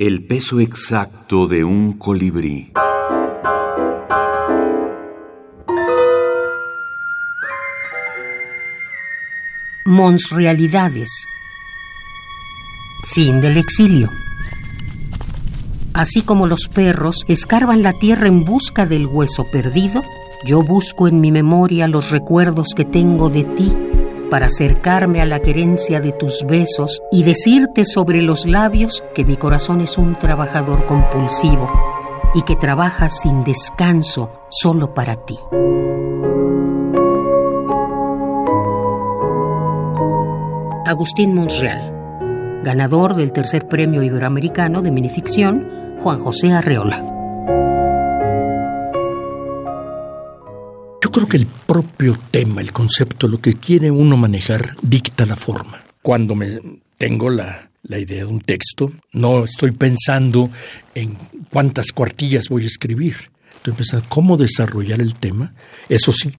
El peso exacto de un colibrí. Monsrealidades. Fin del exilio. Así como los perros escarban la tierra en busca del hueso perdido, yo busco en mi memoria los recuerdos que tengo de ti para acercarme a la querencia de tus besos y decirte sobre los labios que mi corazón es un trabajador compulsivo y que trabaja sin descanso solo para ti. Agustín Monreal, ganador del tercer premio iberoamericano de minificción, Juan José Arreola. Yo creo que el propio tema, el concepto, lo que quiere uno manejar, dicta la forma. Cuando me tengo la, la idea de un texto, no estoy pensando en cuántas cuartillas voy a escribir. Estoy pensando cómo desarrollar el tema. Eso sí,